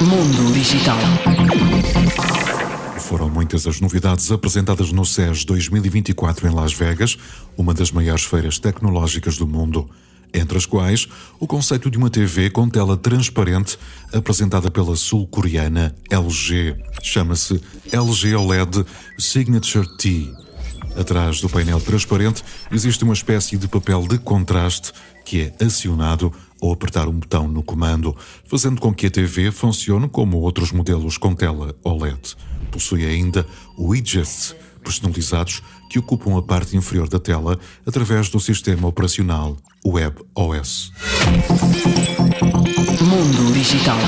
Mundo Digital. Foram muitas as novidades apresentadas no CES 2024 em Las Vegas, uma das maiores feiras tecnológicas do mundo. Entre as quais, o conceito de uma TV com tela transparente apresentada pela sul-coreana LG. Chama-se LG OLED Signature T. Atrás do painel transparente existe uma espécie de papel de contraste que é acionado ou apertar um botão no comando, fazendo com que a TV funcione como outros modelos com tela OLED. Possui ainda widgets personalizados que ocupam a parte inferior da tela através do sistema operacional WebOS. Mundo Digital.